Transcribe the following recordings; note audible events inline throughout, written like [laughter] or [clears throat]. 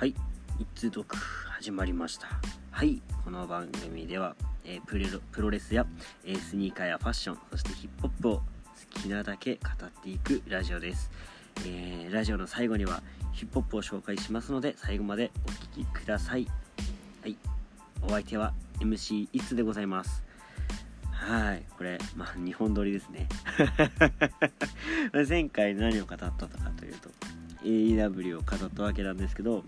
はい。一通読始まりました。はい。この番組では、えープレロプロレスや、えースニーカーやファッションそしてヒップホップを好きなだけ語っていくラジオです、えーラジオの最後にはヒップホップを紹介しますので最後までお聴きください。はい。お相手は MC いつでございます。はい。これまあ2本撮りですね。[laughs] 前回何を語ったのかというと AEW を語ったわけなんですけど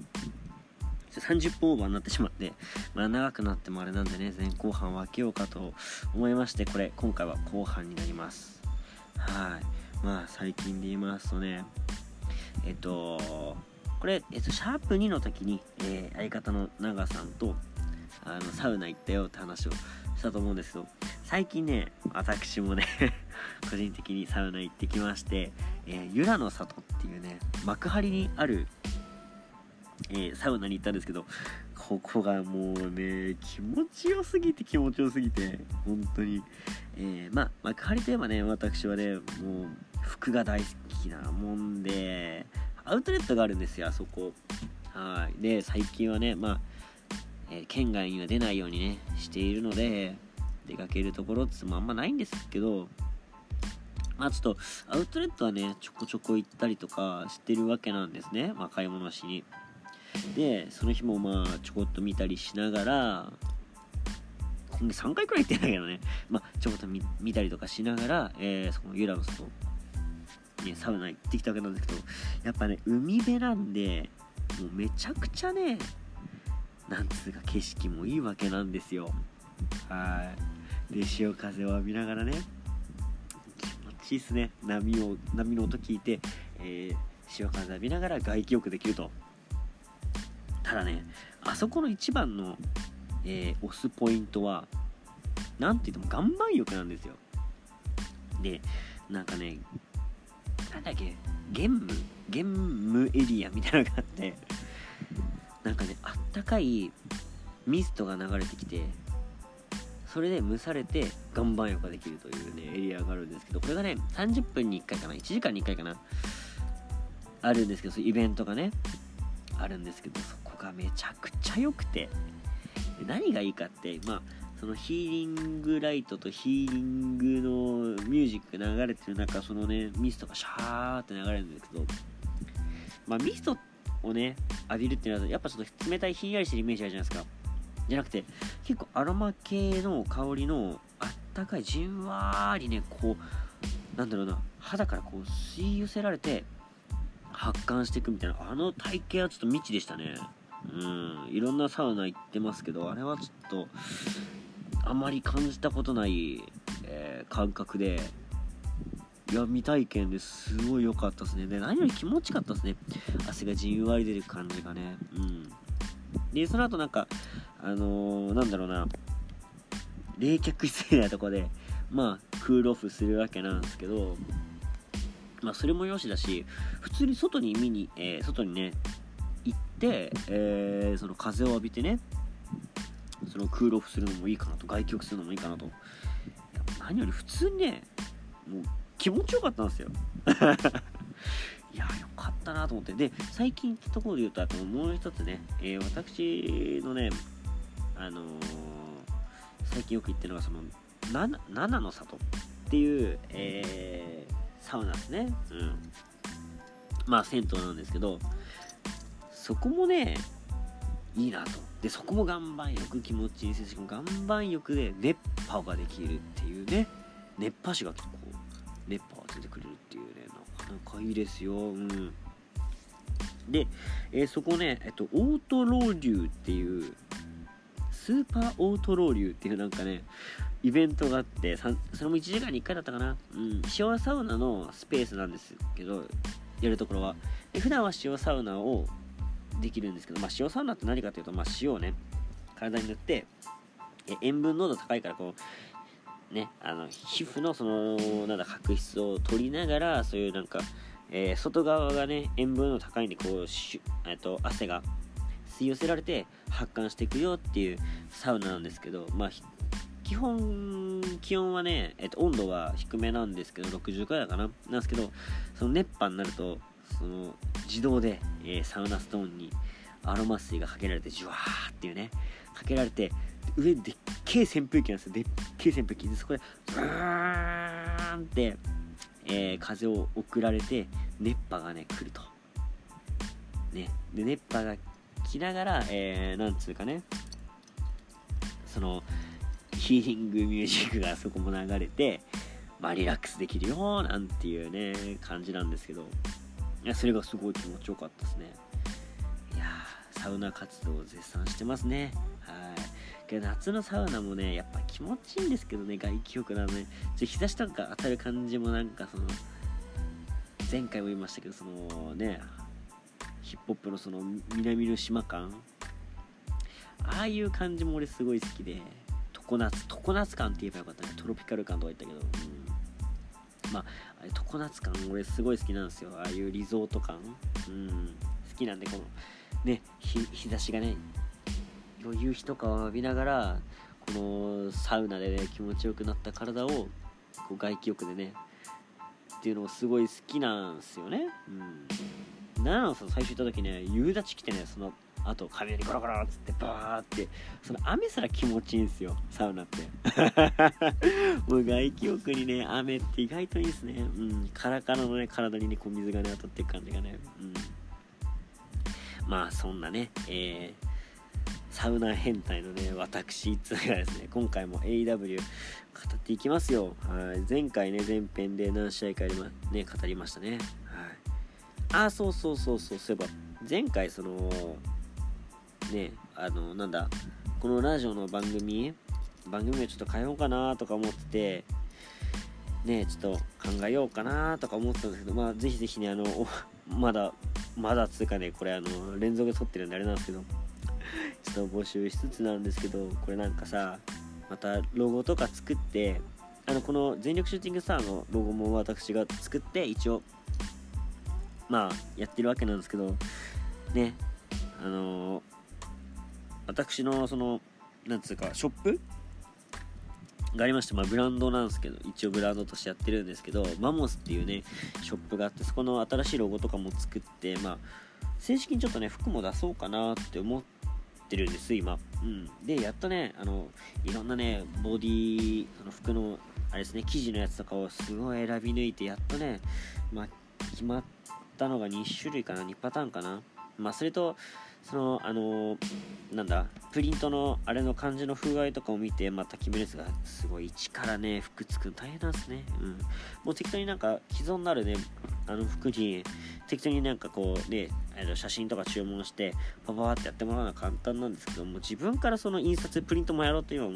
30分オーバーになってしまって、まあ、長くなってもあれなんでね前後半分けようかと思いましてこれ今回は後半になります。はい。まあ最近で言いますとねえっとこれ、えっと、シャープ2の時に、えー相方の長さんとあのサウナ行ったよって話をしたと思うんですけど最近ね私もね [laughs] 個人的にサウナ行ってきまして、えー、の里っていうね幕張にある、えーサウナに行ったんですけどここがもうね気持ちよすぎて気持ちよすぎて本当に、えーまあ幕張といえばね私はねもう服が大好きなもんでアウトレットがあるんですよあそこ。はい。で最近はねまあ、えー県外には出ないようにねしているので出かけるところっつもあんまないんですけどまあちょっとアウトレットはねちょこちょこ行ったりとかしてるわけなんですね、まあ、買い物しに。でその日もまあちょこっと見たりしながら今月3回くらい行ってないけどね、まあ、ちょこっと見たりとかしながら、えーそのユラの外ね、サウナ行ってきたわけなんですけどやっぱね海辺なんでもうめちゃくちゃねなんつうか景色もいいわけなんですよ。はい。で潮風を浴びながらね。気持ちいいっすね。波を波の音聞いて、えー潮風浴びながら外気浴できると。ただねあそこの一番の、えー押すポイントはなんて言っても岩盤浴なんですよ。でなんかねなんだっけ玄武玄武エリアみたいなのがあってなんかねあったかいミストが流れてきてそれで蒸されて岩盤浴ができるというねエリアがあるんですけどこれがね30分に1回かな1時間に1回かなあるんですけどそういうイベントがねあるんですけどそこがめちゃくちゃ良くて何がいいかってまあそのヒーリングライトとヒーリングのミュージック流れてる中そのねミストがシャーって流れるんですけどまあミストをね浴びるっていうのはやっぱちょっと冷たいひんやりしてるイメージあるじゃないですか。じゃなくて結構アロマ系の香りのあったかいじんわりねこうなんだろうな肌からこう吸い寄せられて発汗していくみたいなあの体型はちょっと未知でしたね。うんいろんなサウナ行ってますけどあれはちょっとあまり感じたことない、えー感覚でいや未体験ですごい良かったですね。で何より気持ちよかったですね。汗がじんわり出る感じがね。うん。でその後なんかあのーなんだろうな。冷却室みたいなとこでまあクールオフするわけなんですけどまあそれもよしだし普通に外に見に、えー外にね行って、えーその風を浴びてねそのクールオフするのもいいかなと外気浴するのもいいかなと。何より普通にねもう気持ちよかったんですよ。[laughs] いやよかったなと思って。で最近ってところで言うとあともう一つね、えー私のねあのー最近よく行ってるのがその七七の里っていう、えーサウナですね。うん。まあ銭湯なんですけどそこもねいいなと。でそこも岩盤浴気持ちいいですし岩盤浴で熱波ができるっていうね。熱波師がこう熱波が出てくれるっていうねなかなかいいですよ。うん。で、えーそこね、えっと、オートロウリュウっていうスーパーオートロウリュっていうなんかねイベントがあってそれも1時間に1回だったかな。うん塩サウナのスペースなんですけどやるところは。で普段は塩サウナをできるんですけど、まあ、塩サウナって何かというと、まあ、塩をね体に塗って塩分濃度高いからこうねあの皮膚のそのなんだ角質を取りながらそういうなんか、えー外側がね塩分の高いんでこうしゅ、えっと汗が吸い寄せられて発汗していくよっていうサウナなんですけどまあ基本気温はね、えっと、温度は低めなんですけど60くらいかな。なんですけどその熱波になるとその自動で、えーサウナストーンにアロマ水がかけられてジュワーっていうねかけられて上でっけえ扇風機なんですよ。でっけえ扇風機。でそこでブーンって、えー、風を送られて熱波がね来ると。ね。で熱波が来ながら、えー、なんつうかね。そのヒーリングミュージックがそこも流れて、まあ、リラックスできるよなんていうね感じなんですけど。いやそれがすごい気持ちよかったですね。いやサウナ活動を絶賛してますね。はい。けど夏のサウナもねやっぱ気持ちいいんですけどね外気浴なのねちょ日差しとか当たる感じもなんかその前回も言いましたけどそのねヒップホップのその南の島感？ああいう感じも俺すごい好きで。常夏常夏感って言えばよかったね。トロピカル感とか言ったけど、うん、まあ常夏感俺すごい好きなんですよ。ああいうリゾート感、うん、好きなんでこのね日差しがね夕日とかを浴びながらこのサウナでね気持ちよくなった体をこう外気浴でねっていうのがすごい好きなんですよね。うん。奈良のさ最初行った時ね夕立来てねそのあと雷ゴロゴロっつってバーってその雨すら気持ちいいんですよサウナって [laughs] もう外気浴にね雨って意外といいですねうんカラカラのね体にねこう水がね当たっていく感じがねうんまあそんなねえーサウナ変態のね、私、いつがですね、今回も AW 語っていきますよ。はい。前回ね、前編で何試合かやりま、ね、語りましたね。あ、そうそうそうそう、そういえば、前回その、ねあのなんだこのラジオの番組番組をちょっと変えようかなとか思っててねちょっと考えようかなとか思ってたんですけどまあぜひぜひねあの [laughs] まだまだつうかねこれあの連続で撮ってるんであれなんですけどちょっと募集しつつなんですけどこれなんかさまたロゴとか作ってあのこの全力シューティングスターのロゴも私が作って一応まあやってるわけなんですけどねあのー私のそのなんつうかショップ？がありまして、まあ、ブランドなんですけど一応ブランドとしてやってるんですけどマモスっていうねショップがあってそこの新しいロゴとかも作ってまあ正式にちょっとね服も出そうかなって思ってるんです今。うん。でやっとねあのいろんなねボディその服のあれですね生地のやつとかをすごい選び抜いてやっとねまあ決まってたのが2種類かな2パターンかな。まあそれとそのあのなんだプリントのあれの感じの風合いとかを見てまた決めるやつがすごい一からね服作るの大変なんですね。うん。もう適当になんか既存なるねあの服に適当になんかこうね写真とか注文してパパパってやってもらうのは簡単なんですけども自分からその印刷プリントもやろうと今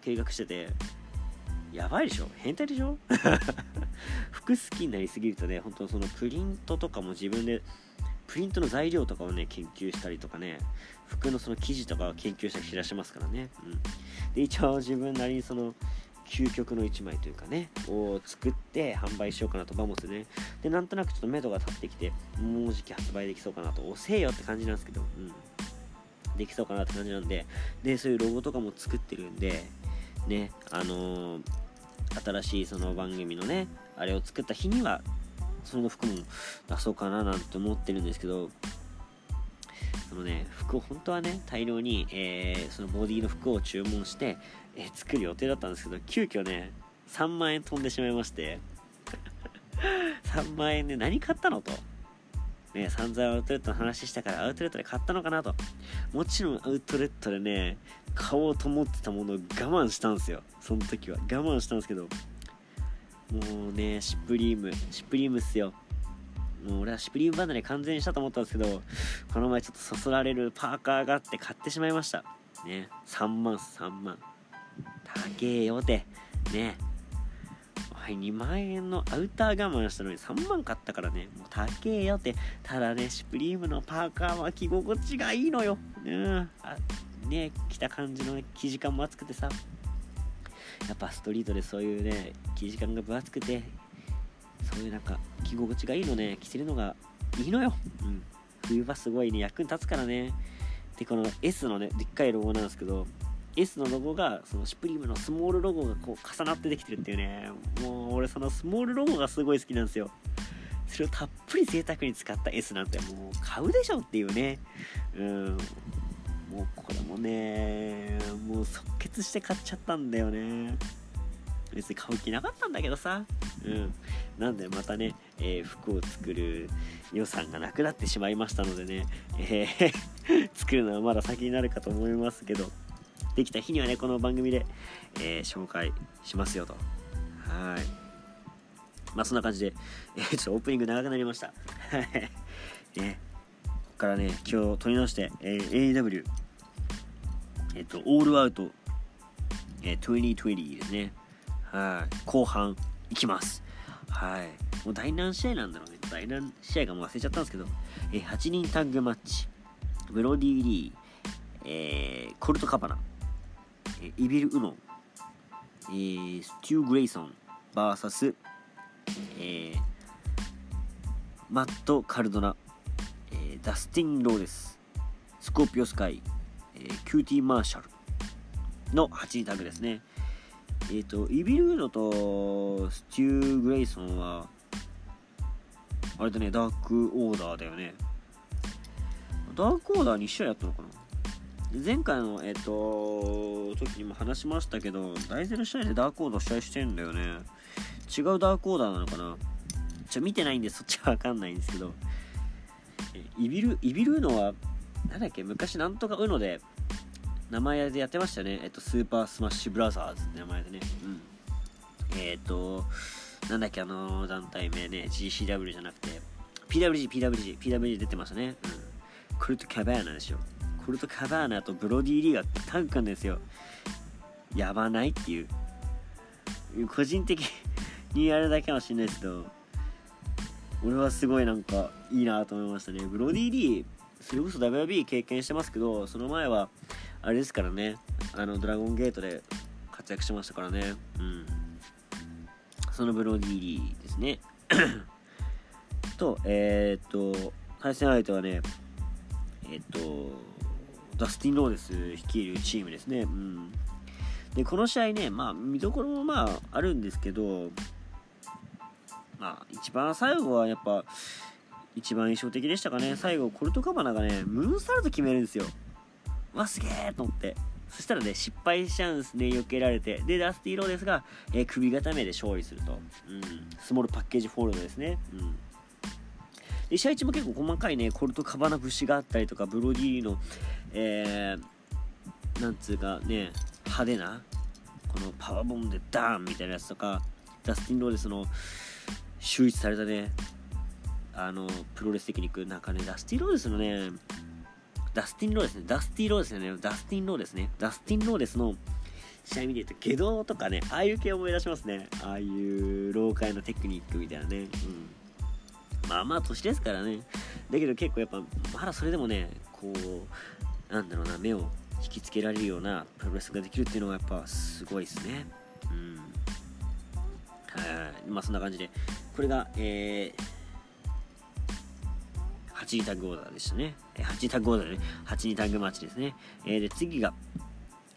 計画しててやばいでしょ？変態でしょ？[laughs] 服好きになりすぎるとね本当そのプリントとかも自分でプリントの材料とかをね研究したりとかね服のその生地とかを研究したりしだしますからね、うん、で一応自分なりにその究極の1枚というかねを作って販売しようかなとバモスね。でなんとなくちょっと目処が立ってきてもうじき発売できそうかなと。遅えよって感じなんですけど、うん、できそうかなって感じなんで。でそういうロゴとかも作ってるんでねあのー、新しいその番組のねあれを作った日にはその服も出そうかななんて思ってるんですけどあのね服を本当はね大量に、えー、そのボディの服を注文して、えー、作る予定だったんですけど急遽ね3万円飛んでしまいまして [laughs] 3万円で何買ったのと。ね、散々アウトレットの話したからアウトレットで買ったのかなと。もちろんアウトレットでね、買おうと思ってたものを我慢したんですよ。その時は。我慢したんですけど、もうね、シュプリーム、シュプリームっすよ。もう俺はシュプリーム離れ完全にしたと思ったんですけど、この前ちょっとそそられるパーカーがあって買ってしまいました。ね、3万3万。高えよって。ね。はい、2万円のアウター我慢したのに3万買ったからね、もう高えよって。ただね、シュプリームのパーカーは着心地がいいのよ。うん。あね、着た感じの、生地感も厚くてさ、やっぱストリートでそういうね生地感が分厚くてそういうなんか着心地がいいのね着てるのがいいのよ、うん、冬場すごいね役に立つからねでこの S のねでっかいロゴなんですけど S のロゴがそのシュプリームのスモールロゴがこう重なってできてるっていうね。もう俺そのスモールロゴがすごい好きなんですよ。それをたっぷり贅沢に使った S なんてもう買うでしょっていうね。うん。もうこれもねもう即決して買っちゃったんだよね。別に買う気なかったんだけどさ。うん。なんでまたね、えー、服を作る予算がなくなってしまいましたのでね、えー [laughs] 作るのはまだ先になるかと思いますけど。できた日にはねこの番組で、えー、紹介しますよと。はい。まあそんな感じで、えー、ちょっとオープニング長くなりました。は [laughs] いね。ここからね今日取り直して、えー、AW えっ、とオールアウト、えー、2020ですね。はい。後半いきます。はい。もう第何試合なんだろうね。第何試合かもう忘れちゃったんですけど、えー、8人タッグマッチ。ブロディ・リー、えー、コルト・カバナ、え、イビル・ウノ、えー、ステュー・グレイソン VS、えー、マット・カルドナ、えー、ダスティン・ローデス、スコーピオ・スカイ、えー、キューティー・マーシャルの8人タグですね。えっ、ー、とイビル・ウノとステュー・グレイソンはあれだねダークオーダーだよね。ダークオーダー2試合やったのかな？前回の、えっ、ー、と、時にも話しましたけど、大ゼの試合でダークオーダー試合してんだよね。違うダークオーダーなのかな？ちょ、見てないんでそっちはわかんないんですけど、イビル、イビル・ウノは、なんだっけ、昔なんとかうので、名前でやってましたね。えっと、スーパースマッシュブラザーズって名前でね。うん。えっ、と、なんだっけ、あの団体名ね、GCW じゃなくて、PWG、PWG、PWG 出てましたね。うん。クルト・カバーナでしょクルト・カバーナとブロディ・リーがタッグんですよ。やばないっていう。個人的にあれだけかもしれないですけど俺はすごいなんかいいなと思いましたね。ブロディ・リーそれこそ WB 経験してますけどその前はあれですからね。あのドラゴンゲートで活躍してましたからね。うん。そのブロディ・リーですね。[coughs] とえー、っと対戦相手はねえっと、ダスティン・ローデス率いるチームですね。うん。で、この試合ね、まあ、見どころもまあ、あるんですけど、まあ、一番最後はやっぱ、一番印象的でしたかね。最後、コルトカバナがね、ムーンサルト決めるんですよ。わ、すげえと思って。そしたらね、失敗しちゃうんですね、避けられて。で、ダスティン・ローデスが、えー、首固めで勝利すると。うん。スモールパッケージホールドですね。うん。で試合中も結構細かいねコルトカバナ節があったりとかブロディーのえー、なんつうかね派手なこのパワーボムでダーンみたいなやつとかダスティン・ローデスの秀逸されたねあのプロレステクニックなんかねダスティン・ローレスのねダスティン・ローレスねダスティン・ローレスねダスティン・ローレスねダスティン・ローレスの試合見てると下道とかねああいう系思い出しますね。ああいう老快なテクニックみたいなね。うん。まあまあ年ですからね。だけど結構やっぱまだそれでもねこうなんだろうな目を引きつけられるようなプロレスができるっていうのがやっぱすごいですねうんはいまあそんな感じでこれがえー、8人タッグオーダーでしたね。8人タッグオーダーでね、8人タッグマッチですね。えー、で、次が、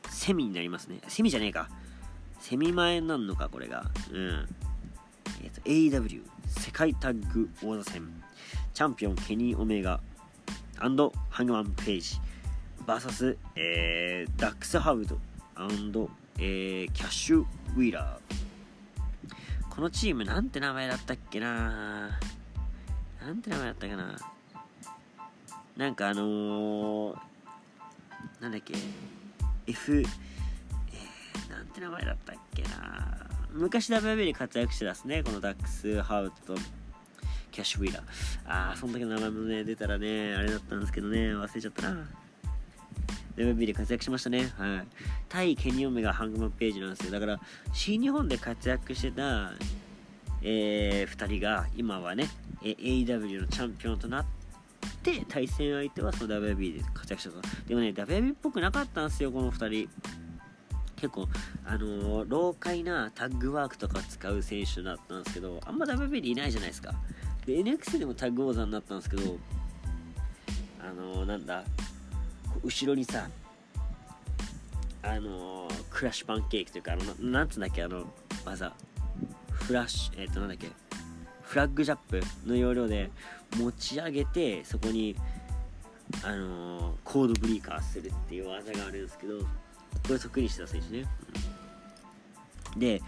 セミになりますね。セミじゃねえか。セミ前なるのか、これが。うん。えっ、ー、と、AEW 世界タッグ王座戦チャンピオンケニー・オメガハングマン・ページ VS、えー、ダックス・ハウドえー、キャッシュ・ウィーラーこのチームなんて名前だったっけな？なんて名前だったかな？なんかあのー、なんだっけ？F、えー、なんて名前だったっけな？昔 WB で活躍してたですねこのダックス・ハウトとキャッシュ・ウィーラーああその時の名前もね出たらねあれだったんですけどね忘れちゃったな。WB で活躍しましたね。はい。対ケニオメがハングマンページなんですよだから新日本で活躍してたえー、2人が今はね AW のチャンピオンとなって対戦相手はその WB で活躍したと。でもね WB っぽくなかったんですよこの2人。結構、あのー、老快なタッグワークとか使う選手だったんですけど、あんま WB でいないじゃないですか。で、NX でもタッグ王座になったんですけど、あのー、なんだ、後ろにさ、あのー、クラッシュパンケーキというか、あの、なんつうんだっけ、あの、技。フラッシュ、えっ、と、なんだっけ、フラッグジャップの要領で持ち上げて、そこに、あのー、コードブリーカーするっていう技があるんですけどこれ得意にしてた選手ね、うん、で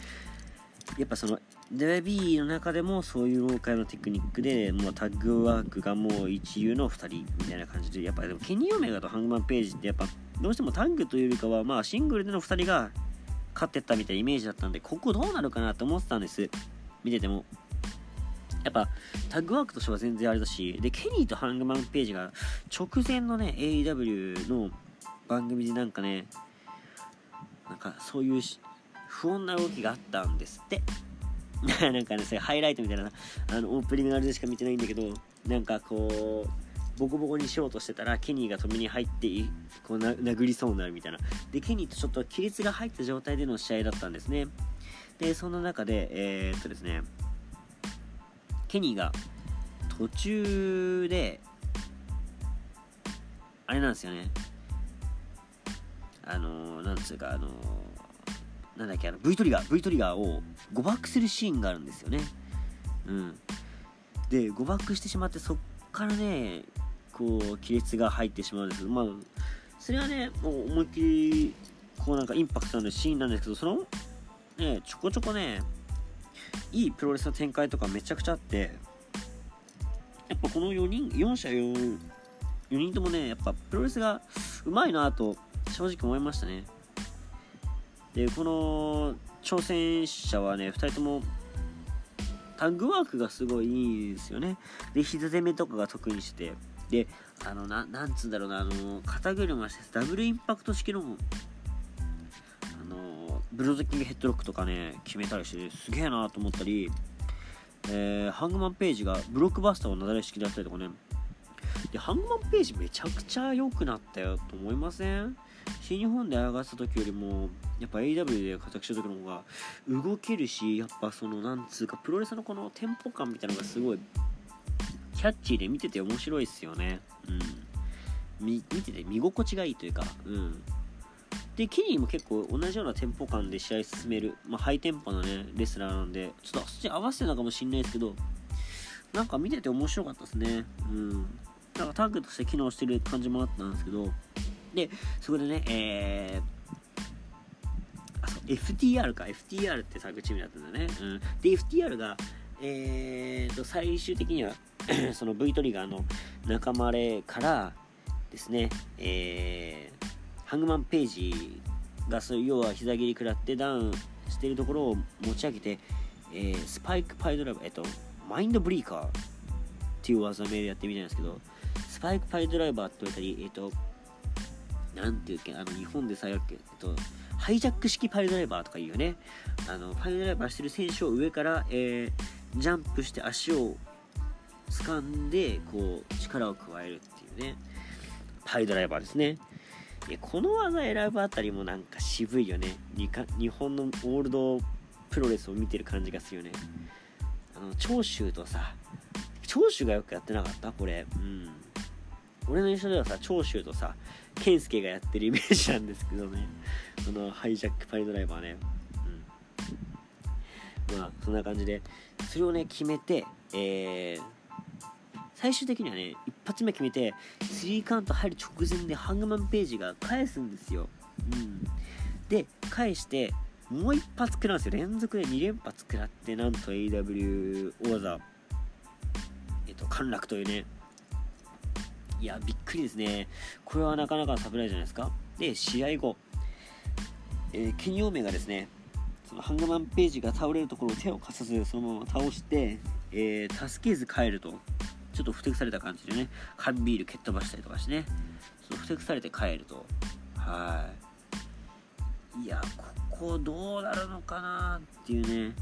やっぱその WB の中でもそういうローカルのテクニックでもうタッグワークがもう一流の2人。みたいな感じでやっぱでもケニー・オメガとハングマン・ページってやっぱどうしてもタッグというよりかはまあシングルでの2人が勝ってったみたいなイメージだったんでここどうなるかなと思ってたんです。見ててもやっぱタッグワークとしては全然あれだしでケニーとハングマン・ページが直前のね AEW の番組でなんかねなんかそういう不穏な動きがあったんですって [laughs] なんかね、それハイライトみたいな、あの、オープニングあれでしか見てないんだけど、なんかこう、ボコボコにしようとしてたら、ケニーが止めに入って、こう、殴りそうになるみたいな。で、ケニーとちょっと亀裂が入った状態での試合だったんですね。で、そんな中で、えー、っとですね、ケニーが途中で、あれなんですよね。あのー、なんつうか、あのーなんだっけあの V トリガー V トリガーを誤爆するシーンがあるんですよね。うん。で誤爆してしまってそっからねこう亀裂が入ってしまうんですけどまあそれはねもう思いっきりこうなんかインパクトのあるシーンなんですけどそのねちょこちょこねいいプロレスの展開とかめちゃくちゃあってやっぱこの4人4社 4, 4人ともねやっぱプロレスがうまいなと正直思いましたね。でこの挑戦者はね2人ともタッグワークがすごいいいですよね。で膝攻めとかが得意してであのななんつうんだろうなあの肩車してダブルインパクト式のあのブルードキングヘッドロックとかね決めたりしてすげえなと思ったり、えー、ハングマンページがブロックバスターをなだれ式でやったりとかね。でハングマンページめちゃくちゃ良くなったよと思いません？新日本で上がった時よりもやっぱ AW で活躍した時の方が動けるしやっぱそのなんつうかプロレスのこのテンポ感みたいなのがすごいキャッチーで見てて面白いっすよね。うん。見てて見心地がいいというかうん。でケニーも結構同じようなテンポ感で試合進める、まあ、ハイテンポなねレスラーなんでちょっとそっち合わせてたかもしんないですけどなんか見てて面白かったですね。うん。なんかタッグとして機能してる感じもあったんですけどで、そこでね、えー、あ、FTR か、FTR ってタッグチームだったんだね。うん。で、FTR が、えーと、最終的には [clears throat] その V トリガーの仲間れからですね、えー、ハングマンページがそう要は膝切り食らってダウンしてるところを持ち上げて、えー、スパイクパイドライバー、えっと、マインドブリーカーっていう技名でやってみたんですけど、スパイクパイドライバーって言われたり、えっと、なんていうっけ、あの、日本でさ、よく、えっと、ハイジャック式パイルドライバーとか言うよね。あの、パイルドライバーしてる選手を上から、えー、ジャンプして足を掴んで、こう、力を加えるっていうね、パイドライバーですね。この技選ぶあたりもなんか渋いよね。日本のオールドプロレスを見てる感じがするよね。あの、長州とさ、長州がよくやってなかった？これ。うん。俺の印象ではさ、長州とさ、健介がやってるイメージなんですけどね。このハイジャックパイドライバーね。うん。まあそんな感じで。それをね決めてえー、最終的にはね一発目決めてスリーカウント入る直前でハングマンページが返すんですよ。うん。で返してもう一発食らうんですよ。連続で2連発食らってなんと AW 王座えっと陥落というね。いや、びっくりですね。これはなかなかサプライズじゃないですか。で、試合後、えー、ケニオメがですね、そのハンガマンページが倒れるところを手を貸さず、そのまま倒して、えー、助けず帰ると。ちょっとふてくされた感じでね、缶ビール蹴っ飛ばしたりとかしてね、そのふてくされて帰ると。はい。いや、ここどうなるのかなっていうね。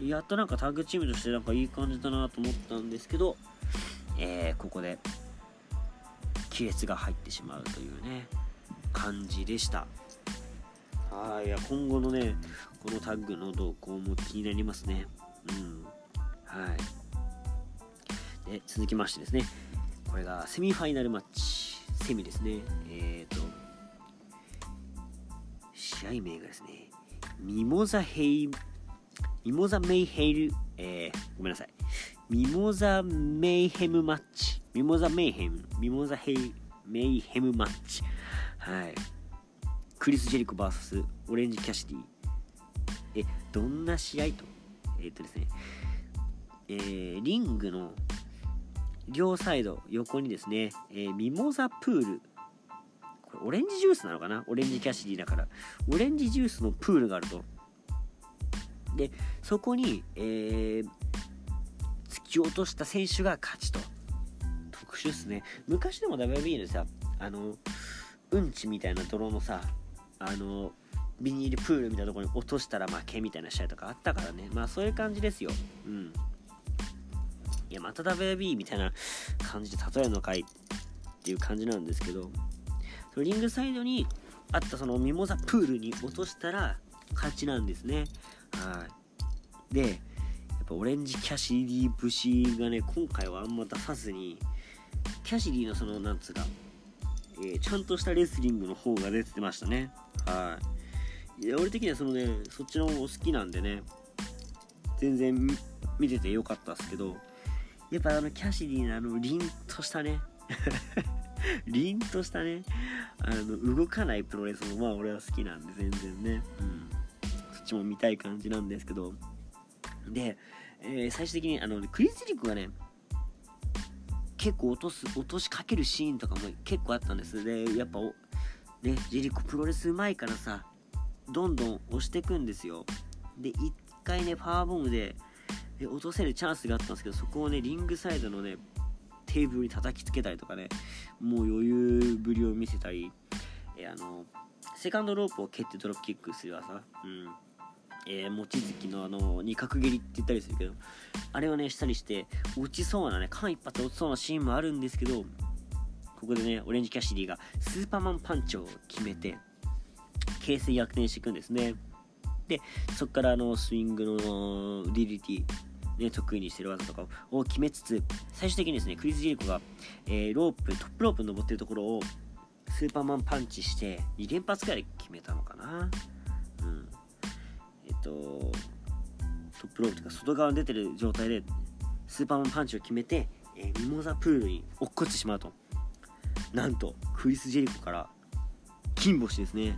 やっとなんかタッグチームとしてなんかいい感じだなと思ったんですけど、えー、ここで亀裂が入ってしまうというね感じでした。はいいや今後のねこのタッグの動向も気になりますね。うん。はい。で続きましてですね。これがセミファイナルマッチセミですね。えっ、ー、と試合名がですねミモザヘイミモザメイヘイル、えー、ごめんなさい。ミモザメイヘムマッチ。ミモザメイヘム。ミモザヘイメイヘムマッチ。はい。クリス・ジェリコ VS オレンジ・キャシティ。えどんな試合と？え、っとですね。えー、リングの両サイド横にですね、えー、ミモザプール。これオレンジジュースなのかな？オレンジキャシティだから。オレンジジュースのプールがあると。でそこに、えー、き落とした選手が勝ちと。特殊っすね。昔でも WB でさあのうんちみたいな泥のさあのビニールプールみたいなところに落としたら負けみたいな試合とかあったからね。まあそういう感じですよ。うん。いやまた WB みたいな感じで例えるのかいっていう感じなんですけど。そのリングサイドにあったそのミモザプールに落としたら勝ちなんですね。はい。でぱオレンジキャシディ節がね今回はあんま出さずにキャシディのそのなんつうか、えー、ちゃんとしたレスリングの方が出てましたね。はい。いや俺的にはそのねそっちの方が好きなんでね全然見ててよかったっすけどやっぱあのキャシディのあの凛としたね [laughs] 凛としたねあの動かないプロレスもまあ俺は好きなんで全然ね、うん、そっちも見たい感じなんですけど。で、えー、最終的にあのクリス・リックがね結構落とす落としかけるシーンとかも結構あったんです。でやっぱねジェリコプロレスうまいからさどんどん押していくんですよ。で1回ねパワーボムでで落とせるチャンスがあったんですけどそこをねリングサイドのねテーブルに叩きつけたりとかねもう余裕ぶりを見せたりあのセカンドロープを蹴ってドロップキックする技うん。えー、望月のあの二角蹴りって言ったりするけどあれをねしたりして落ちそうなね間一髪落ちそうなシーンもあるんですけどここでねオレンジキャシディがスーパーマンパンチを決めて形勢逆転していくんですね。でそこからあのスイングの DDT ね、得意にしてる技とかを決めつつ最終的にですねクリス・ジェリコが、えー、ロープトップロープに登ってるところをスーパーマンパンチして2連発ぐらい決めたのかな。とトップロープとか外側に出てる状態でスーパーマンパンチを決めて、えー、ミモザプールに落っこちてしまうと。なんとクリス・ジェリコから金星ですね、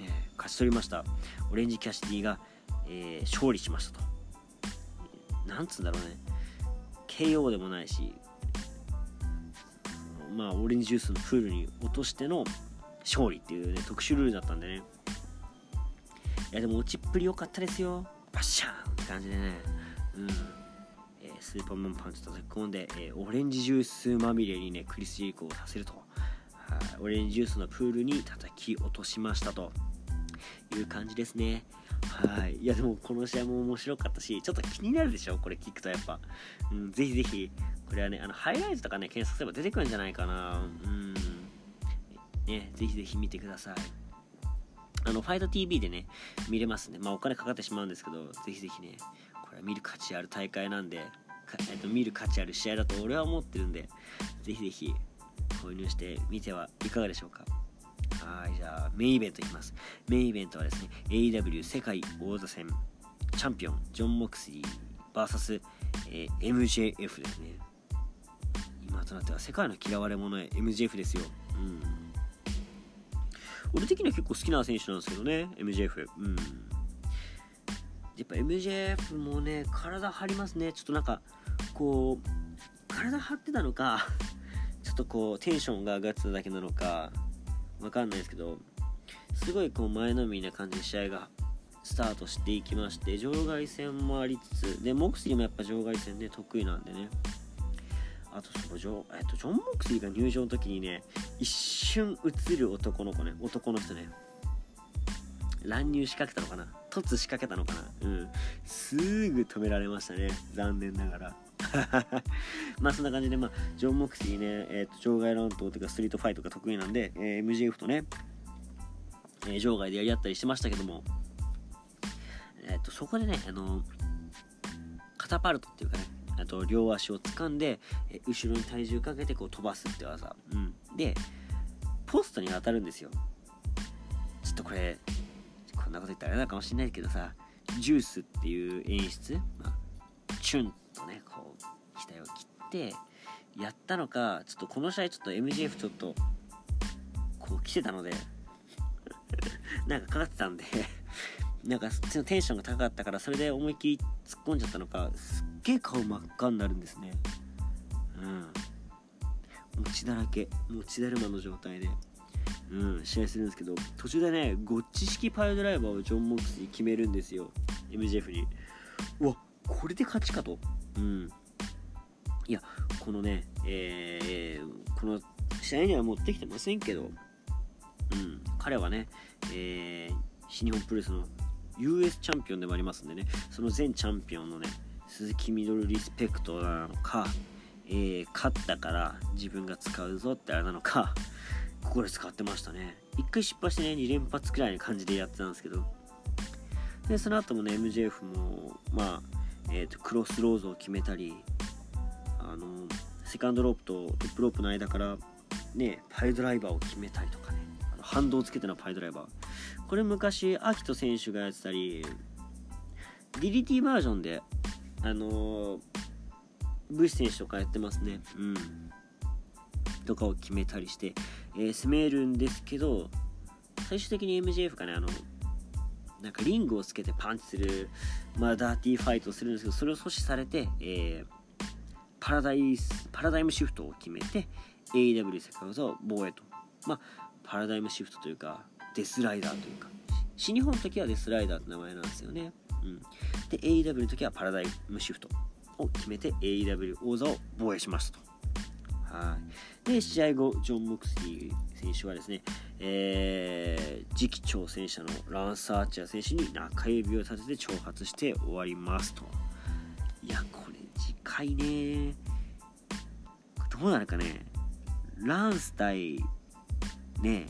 えー、勝ち取りました。オレンジキャシティが、えー、勝利しましたと。なんつうんだろうね。KO でもないしまあオレンジジュースのプールに落としての勝利っていうね特殊ルールだったんでね。いやでも落ちっぷり良かったですよバッシャーンって感じでねうんえ、スーパーマンパンチ叩き込んで、えー、オレンジジュースまみれにねクリス・ジェリコをさせるとオレンジジュースのプールに叩き落としましたという感じですねはい。いや、でもこの試合も面白かったし、ちょっと気になるでしょ？これ聞くとやっぱ。うん、ぜひぜひ、これはね、あの、ハイライトとかね、検索すれば出てくるんじゃないかな。うん。ね、ぜひぜひ見てください。あの、ファイト TV でね、見れますね。まあ、お金かかってしまうんですけど、ぜひぜひね、これは見る価値ある大会なんで、えっと、見る価値ある試合だと俺は思ってるんで、ぜひぜひ、購入してみてはいかがでしょうか。はい、じゃあメインイベントいきます。メインイベントはですね、AW 世界王座戦チャンピオン、ジョン・モクスリー VS、えー、MJF ですね。今となっては世界の嫌われ者へ MJF ですよ。うん。俺的には結構好きな選手なんですけどね、MJF。うん。やっぱ MJF もね、体張りますね。ちょっとなんか、こう、体張ってたのか、[laughs] ちょっとこう、テンションが上がってただけなのか、わかんないですけどすごいこう前のめりな感じで試合がスタートしていきまして場外戦もありつつでモクスリーもやっぱ場外戦ね得意なんでねあとそのジョ,、えっと、ジョン・モクスリーが入場の時にね一瞬映る男の子ね男の人ね乱入仕掛けたのかな？突仕掛けたのかな？うん。すぐ止められましたね残念ながら。[laughs] まあそんな感じで、まあ、ジョン・モクシーね、えーと、場外乱闘というかストリートファイトが得意なんで、えー、MJF とね、えー、場外でやり合ったりしてましたけども、えーと、そこでね、あのカタパルトっていうかね、あと両足を掴んで、え、後ろに体重かけてこう飛ばすって技、うん、でポストに当たるんですよ。ちょっとこれこんなこと言ったらあれなのかもしれないけどさジュースっていう演出、まあ、チュンとねこう額を切ってやったのかちょっとこの試合ちょっと MJF ちょっとこう来てたので [laughs] なんかかかってたんで [laughs] なんかそっちのテンションが高かったからそれで思いっきり突っ込んじゃったのかすっげえ顔真っ赤になるんですね。うん。血だらけ。もう血だるまの状態で。うん試合するんですけど途中でねゴッチ式パイドライバーをジョン・モックスに決めるんですよ。MJF に。うわこれで勝ちかと。うん。いやこのねえー、この試合には持ってきてませんけど。うん。彼はねえー、新日本プロレスの US チャンピオンでもありますんでね。その前チャンピオンのね鈴木みどるリスペクトなのか、えー、勝ったから自分が使うぞってあれなのかここで使ってましたね。1回失敗してね2連発くらいの感じでやってたんですけど。でその後もね MJF もまあ、えーと、クロスローズを決めたりあのセカンドロープとトップロープの間からねパイドライバーを決めたりとかねあの反動をつけてのパイドライバー。これ昔アキト選手がやってたり DDT バージョンであのー、ブシ選手とかやってますね。うん。とかを決めたりして、えー、攻めるんですけど最終的に MJF がねあのなんかリングをつけてパンチする、まあ、ダーティーファイトをするんですけどそれを阻止されて、えー、パラダイスパラダイムシフトを決めて AEW 世界技を防衛と。まあパラダイムシフトというかデスライダーというか。新日本の時はデスライダーって名前なんですよね、うん、で AEW の時はパラダイムシフトを決めて AEW 王座を防衛しましたと。はい。で試合後ジョン・モクスリー選手はですね、えー、次期挑戦者のランサーチャー選手に中指を立てて挑発して終わりますと。いやこれ次回ね。どうなるかね。ランス対ね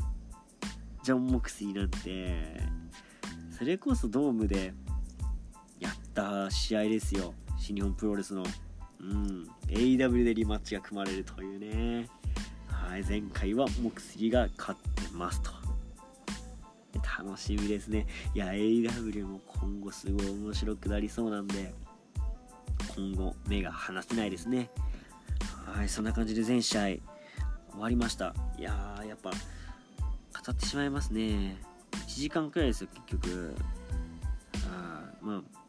ジョン・モクシーなんてそれこそドームでった試合ですよ。新日本プロレスの。うん。AEW でリマッチが組まれるというね。はい前回はモクシーが勝ってますと。楽しみですね。いや AEW も今後すごい面白くなりそうなんで今後目が離せないですね。はいそんな感じで全試合終わりました。いやーやっぱ語ってしまいますね。1時間くらいですよ結局。あまあ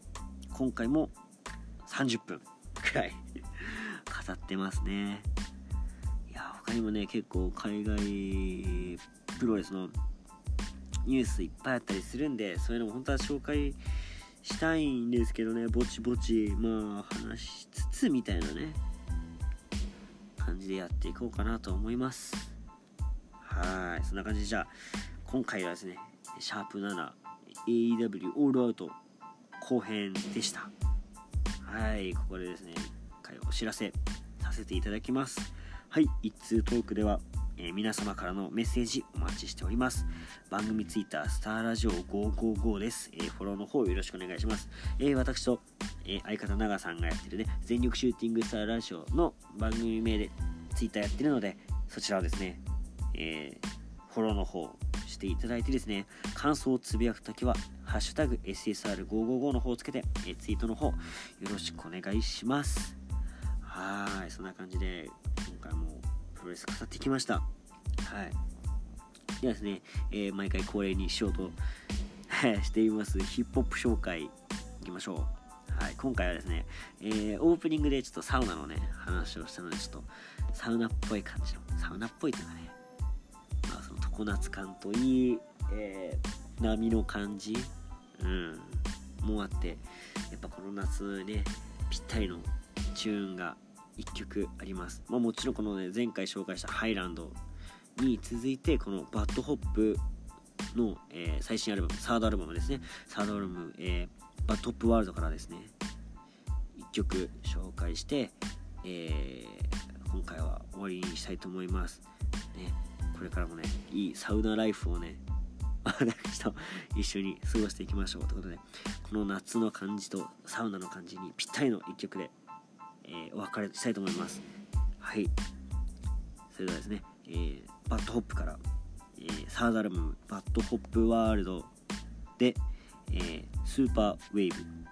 今回も30分くらい語ってますね。いや他にもね結構海外プロレスのニュースいっぱいあったりするんでそういうのも本当は紹介したいんですけどね。ぼちぼちまあ話しつつみたいなね感じでやっていこうかなと思います。はい、そんな感じでじゃあ、今回はですね、シャープ 7AEW オールアウト後編でした。はい、ここでですね、一回お知らせさせていただきます。はい、一通トークでは、えー、皆様からのメッセージお待ちしております。番組ツイッター、スターラジオ555です。えー、フォローの方よろしくお願いします。えー、私と、え相方長さんがやってるね、全力シューティングスターラジオの番組名でツイッターやってるので、そちらをですね、えー、フォローの方していただいてですね、感想をつぶやくときは、ハッシュタグ SSR555 の方をつけて、えツイートの方、よろしくお願いします。はい、そんな感じで、今回もプロレス語ってきました。はい。ではですね、えー、毎回恒例にしようとしています、ヒップホップ紹介いきましょう。はい、今回はですね、えー、オープニングでちょっとサウナのね、話をしたので、ちょっとサウナっぽい感じの、サウナっぽいというかね、常夏感といい、えー、波の感じ、うん、もあってやっぱこの夏ねぴったりのチューンが1曲あります、まあ、もちろんこのね前回紹介したハイランドに続いてこの BAD HOP の、えー、最新アルバムサードアルバムですね。サードアルバム、えー、 BAD HOP WORLD からですね1曲紹介して、えー、今回は終わりにしたいと思います。ねこれからもねいいサウナライフをね [laughs] 私と一緒に過ごしていきましょうということでこの夏の感じとサウナの感じにぴったりの一曲で、えー、お別れしたいと思います。はい。それではですね、えー、 BAD HOP から、えー、サードアルバム「BAD HOP WORLD で」え、 Super Wave。